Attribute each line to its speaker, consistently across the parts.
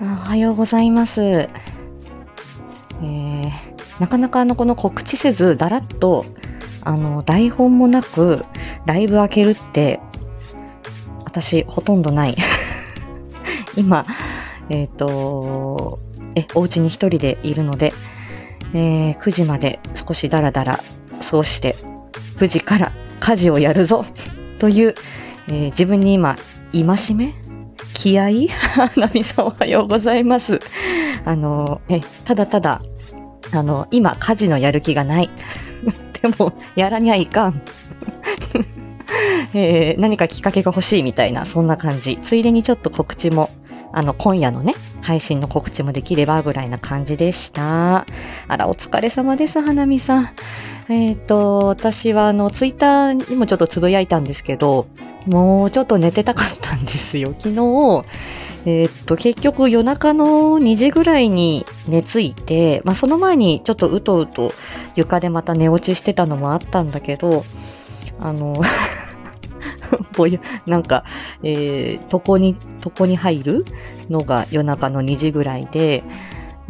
Speaker 1: おはようございます。えー、なかなかあの、この告知せず、だらっと、あの、台本もなく、ライブ開けるって、私、ほとんどない。今、えっ、と、え、お家に一人でいるので、えー9時まで少しダラダラ過ごして、9時から家事をやるぞという、えー自分に今、戒め気合い？ナミさんおはようございます。あの、え、ただただ、あの、今、家事のやる気がない。でも、やらにゃいかん。えー何かきっかけが欲しいみたいな、そんな感じ。ついでにちょっと告知も、あの、今夜のね、配信の告知もできればぐらいな感じでした。あら、お疲れ様です、花見さん。えっ、と、私はあの、ツイッターにもちょっとつぶやいたんですけど、もうちょっと寝てたかったんですよ。昨日、えっ、と、結局夜中の2時ぐらいに寝ついて、まあその前にちょっとうとうと床でまた寝落ちしてたのもあったんだけど、あの、ぼやなんか、えー、床に、床に入るのが夜中の2時ぐらいで、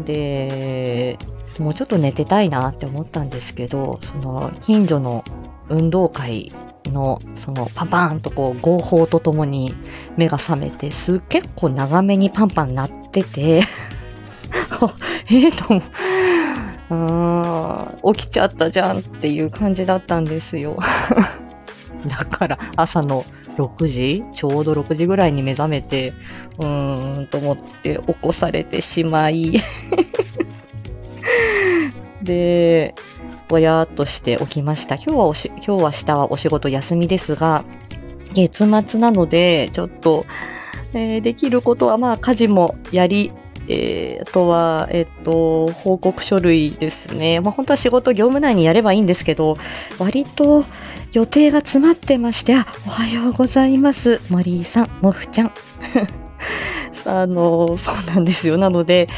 Speaker 1: で、もうちょっと寝てたいなって思ったんですけど、その、近所の運動会の、その、パンパンとこう、合法とともに目が覚めて、す、結構長めにパンパン鳴ってて、ええと思う、起きちゃったじゃんっていう感じだったんですよ。だから朝の6時ちょうど6時ぐらいに目覚めて、うーんと思って起こされてしまい、で、ぼやーっとして起きました。今日はおし、今日は明日はお仕事休みですが、月末なので、ちょっと、えーできることはまあ家事もやり、えーあとは、えっと、報告書類ですね。まあ本当は仕事業務内にやればいいんですけど、割と予定が詰まってまして、あ、おはようございます。森井さん、もふちゃん。あの、そうなんですよ。なので、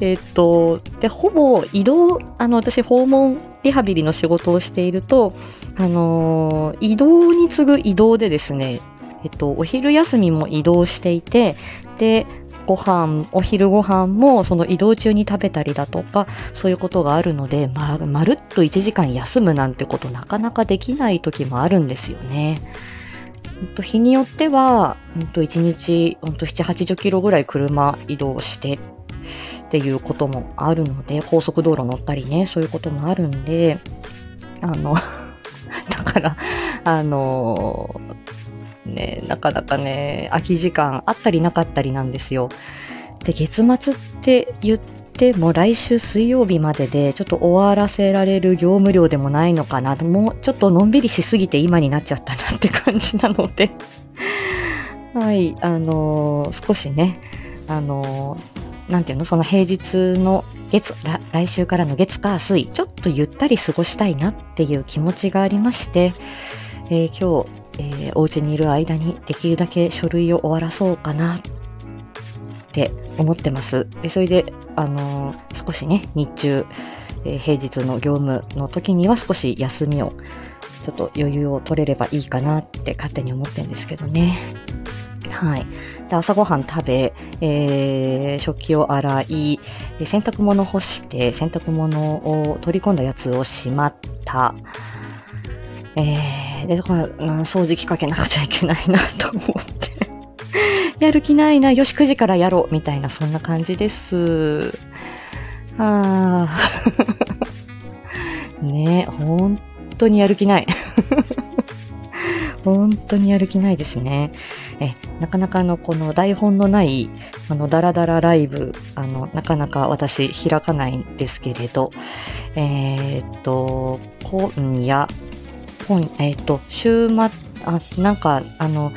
Speaker 1: えっと、で、ほぼ移動、あの、私、訪問リハビリの仕事をしていると、あの、移動に次ぐ移動でですね、えっと、お昼休みも移動していて、で、ご飯、お昼ご飯もその移動中に食べたりだとか、そういうことがあるので、ま、まるっと1時間休むなんてことなかなかできない時もあるんですよね。日によっては、1日、7、80キロぐらい車移動してっていうこともあるので、高速道路乗ったりね、そういうこともあるんで、あの、だから、あの、ね、なかなかね、空き時間あったりなかったりなんですよ。で、月末って言っても来週水曜日まででちょっと終わらせられる業務量でもないのかな。もうちょっとのんびりしすぎて今になっちゃったなって感じなので。はい、あのー少しね、あのーなんていうの、その平日の月、来週からの月火水、ちょっとゆったり過ごしたいなっていう気持ちがありまして、えー今日、えーお家にいる間にできるだけ書類を終わらそうかなって思ってます。でそれで、あのー少しね、日中、えー平日の業務の時には少し休みを、ちょっと余裕を取れればいいかなって勝手に思ってるんですけどね。はい。で朝ごはん食べ、えー食器を洗い、洗濯物干して、洗濯物を取り込んだやつをしまった。えー、で、だから、掃除機かけなくちゃいけないなと思って。やる気ないな、よし、9時からやろう、みたいな、そんな感じです。あー。ね本当にやる気ない。本当にやる気ないですね。え、なかなかあの、この台本のない、あの、ダラダラライブ、あの、なかなか私開かないんですけれど、えーっと、今夜、今、えーっと、週末、あ、なんか、あの、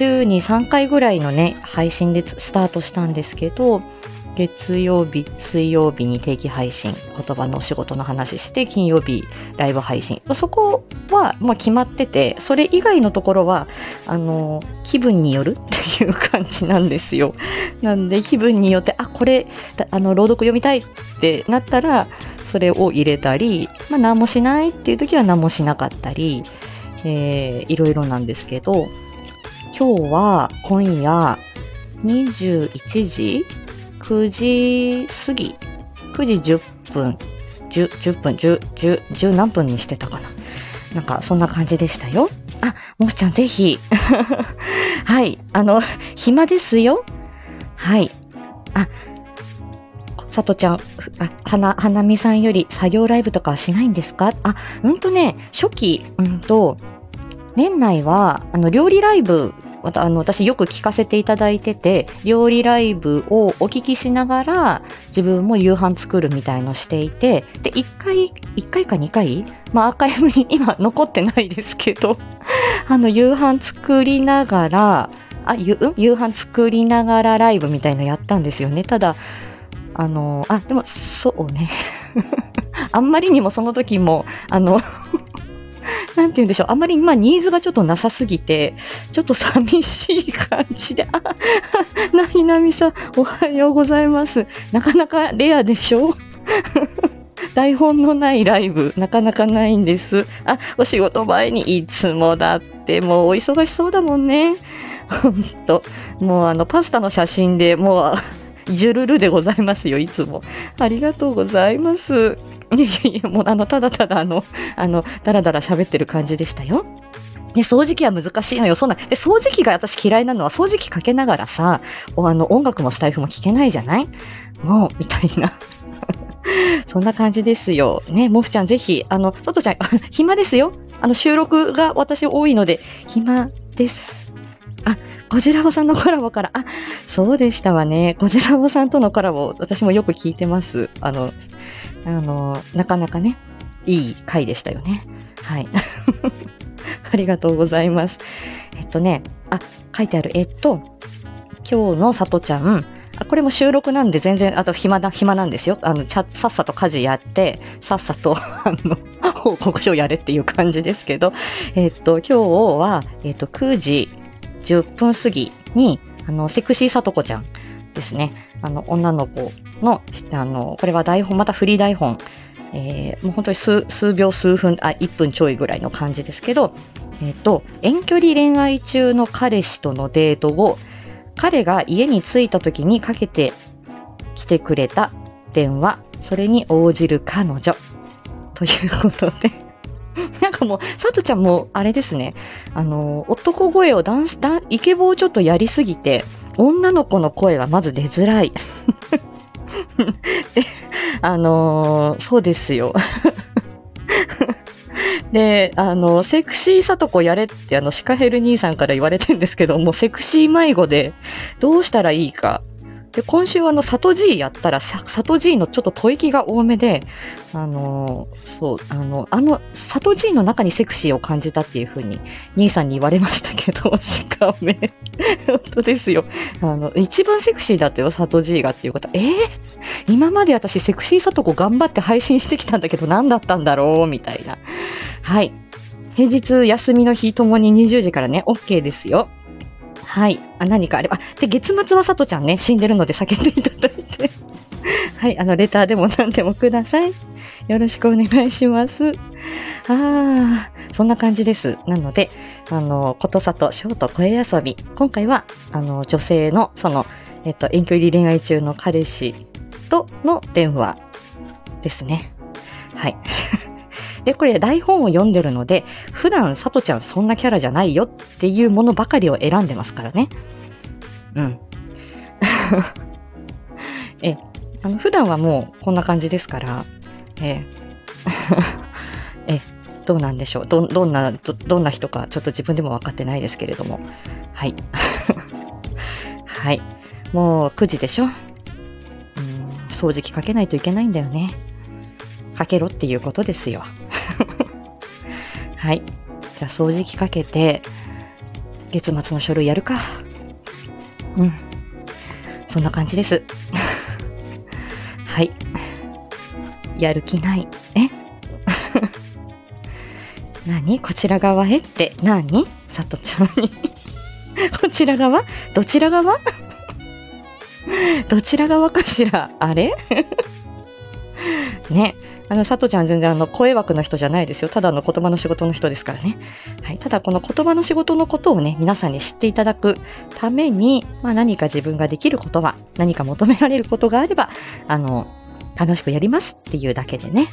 Speaker 1: 週に3回ぐらいのね、配信でスタートしたんですけど、月曜日、水曜日に定期配信、言葉のお仕事の話して、金曜日、ライブ配信。そこは、まあ、決まってて、それ以外のところは、あの、気分による っていう感じなんですよ。なんで、気分によって、あ、これ、あの、朗読読みたいってなったら、それを入れたり、まあ、何もしないっていう時は何もしなかったり、えーいろいろなんですけど、今日は、今夜、21時 ?9 時過ぎ ?9 時10分 ?10, 10分 10, 10, 10何分にしてたかななんか、そんな感じでしたよ。あ、もふちゃんぜひ。はい。あの、暇ですよ。はい。あ、さとちゃん、あ、はな、はなみさんより作業ライブとかはしないんですか？あ、うんとね、初期、うんと、年内は、あの、料理ライブ、また、あの、私よく聞かせていただいてて、料理ライブをお聞きしながら、自分も夕飯作るみたいのしていて、で、1回、1回か2回まあ、アーカイブに今残ってないですけど、あの、夕飯作りながら、あ、うん？夕飯作りながらライブみたいのやったんですよね。ただ、あの、あ、でも、そうね。あんまりにもその時も、あのなんて言うんでしょう、あんまり今ニーズがちょっとなさすぎて、ちょっと寂しい感じで、あ、なひなみさん、おはようございます。なかなかレアでしょ？台本のないライブ、なかなかないんです。あ、お仕事前にいつもだって、もうお忙しそうだもんね。ほんと。もうあの、パスタの写真でもう、ジュルルでございますよ、いつも。ありがとうございます。いやいや、もうあの、ただただあの、あの、だらだら喋ってる感じでしたよ。で、掃除機は難しいのよ。そんな、で、掃除機が私嫌いなのは、掃除機かけながらさ、あの、音楽もスタイフも聞けないじゃない？もう、みたいな。そんな感じですよ。ね、もふちゃんぜひ、あの、ととちゃん、暇ですよ。あの、収録が私多いので、暇です。あ、こちらぼさんのコラボから、あ、そうでしたわね。こちらぼさんとのコラボ、私もよく聞いてます。あの、あの、なかなかね、いい回でしたよね。はい。ありがとうございます。えっとね、あ、書いてある。えっと、今日のさとちゃん、あこれも収録なんで全然、あと暇な、暇なんですよ。あの、さっさと家事やって、さっさと、あの、報告書やれっていう感じですけど、えっと、今日は、えっと、9時10分過ぎに、あの、セクシーさとこちゃんですね。あの、女の子の、あの、これは台本、またフリー台本、えー、もう本当に数数秒、数分、あ、1分ちょいぐらいの感じですけど、えっ、ー、と、遠距離恋愛中の彼氏とのデート後、彼が家に着いた時にかけてきてくれた電話、それに応じる彼女。ということでかもう、さとちゃんも、あれですね、あの、男声をダンス、ダン、イケボをちょっとやりすぎて、女の子の声はまず出づらい。あのー、そうですよ。で、あの、セクシーさとこやれって、あの、シカヘル兄さんから言われてんですけども、セクシー迷子でどうしたらいいかで、今週あの、サトジーやったら、サトジーのちょっと吐息が多めで、あのそう、あの、あの、サトジーの中にセクシーを感じたっていうふうに、兄さんに言われましたけど、しかめ。本当ですよ。あの、一番セクシーだったよ、サトジーがっていうこと、えー、今まで私セクシーサトコ頑張って配信してきたんだけど、何だったんだろう？みたいな。はい。平日休みの日ともに20時からね、OK ですよ。はい。あ何かあれば。で、月末はさとちゃんね、死んでるので避けていただいて。はい。あの、レターでも何でもください。よろしくお願いします。ああ、そんな感じです。なので、あの、ことさとショート声遊び。今回は、あの、女性の、その、えっと、遠距離恋愛中の彼氏との電話ですね。はい。で、これ台本を読んでるので、普段さとちゃんそんなキャラじゃないよっていうものばかりを選んでますからね。うん。え、あの、普段はもうこんな感じですから、え え、どうなんでしょう？ど、どんなど、どんな人かちょっと自分でも分かってないですけれども。はい。はい。もう9時でしょ？うん、掃除機かけないといけないんだよね。かけろっていうことですよ。はい。じゃあ掃除機かけて、月末の書類やるか。うん。そんな感じです。はい。やる気ない。え？何？こちら側へ？って何？さとちゃんに こちら側？どちら側？どちら側かしら？あれ？ね。あの、佐藤ちゃん全然あの、声枠の人じゃないですよ。ただの言葉の仕事の人ですからね。はい。ただこの言葉の仕事のことをね、皆さんに知っていただくために、まあ何か自分ができることは、何か求められることがあれば、あの、楽しくやりますっていうだけでね。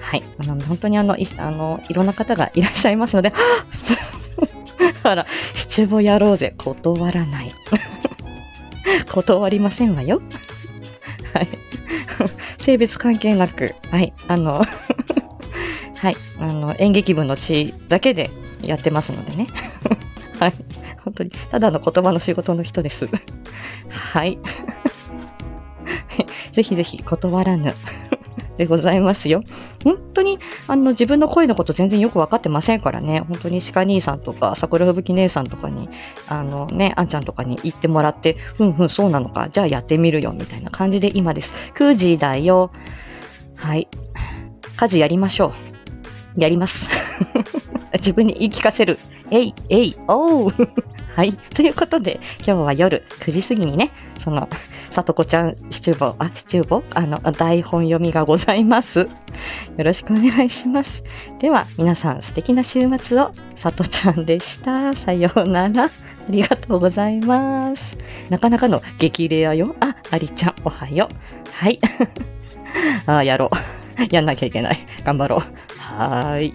Speaker 1: はい。あの、本当にあの、いあの、いろんな方がいらっしゃいますので、あら、七五やろうぜ。断らない。断りませんわよ。はい。性別関係なく、はい。あの、はい。あの、演劇部の地だけでやってますのでね。はい。本当に、ただの言葉の仕事の人です。はい。ぜひぜひ断らぬ。でございますよ。本当に、あの、自分の声のこと全然よくわかってませんからね。本当に鹿兄さんとか、桜吹雪姉さんとかに、あのね、あんちゃんとかに言ってもらって、ふんふん、そうなのか、じゃあやってみるよ、みたいな感じで今です。9時だよ。はい。家事やりましょう。やります。自分に言い聞かせる。えい、えい、おう。はい。ということで、今日は夜9時過ぎにね、その、さとこちゃんシチューボ、あ、シチューボ？あの、台本読みがございます。よろしくお願いします。では、皆さん素敵な週末を。さとちゃんでした。さようなら。ありがとうございます。なかなかの激レアよ。あ、ありちゃん、おはよう。はい。あ、やろう。やんなきゃいけない。頑張ろう。はーい。